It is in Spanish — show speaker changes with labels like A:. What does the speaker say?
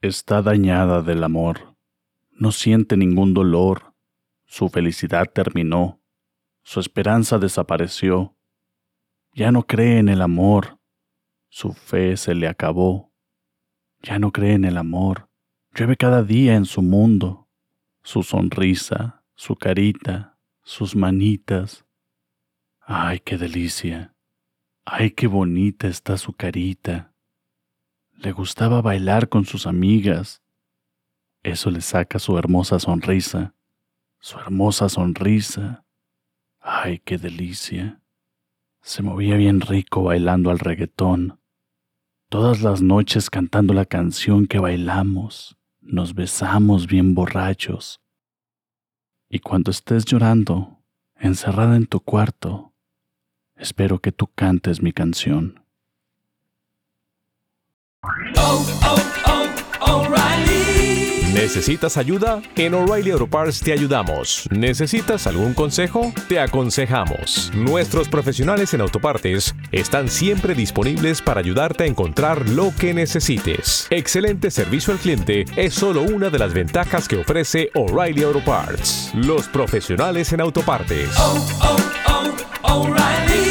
A: Está dañada del amor. No siente ningún dolor. Su felicidad terminó. Su esperanza desapareció. Ya no cree en el amor. Su fe se le acabó. Ya no cree en el amor. Llueve cada día en su mundo. Su sonrisa, su carita, sus manitas. ¡Ay, qué delicia! Ay, qué bonita está su carita. Le gustaba bailar con sus amigas. Eso le saca su hermosa sonrisa. Su hermosa sonrisa. Ay, qué delicia. Se movía bien rico bailando al reggaetón. Todas las noches cantando la canción que bailamos, nos besamos bien borrachos. Y cuando estés llorando, encerrada en tu cuarto, Espero que tú cantes mi canción.
B: ¿Necesitas ayuda? En O'Reilly Auto Parts te ayudamos. ¿Necesitas algún consejo? Te aconsejamos. Nuestros profesionales en autopartes están siempre disponibles para ayudarte a encontrar lo que necesites. Excelente servicio al cliente es solo una de las ventajas que ofrece O'Reilly Auto Parts. Los profesionales en autopartes.
C: Oh, oh, oh,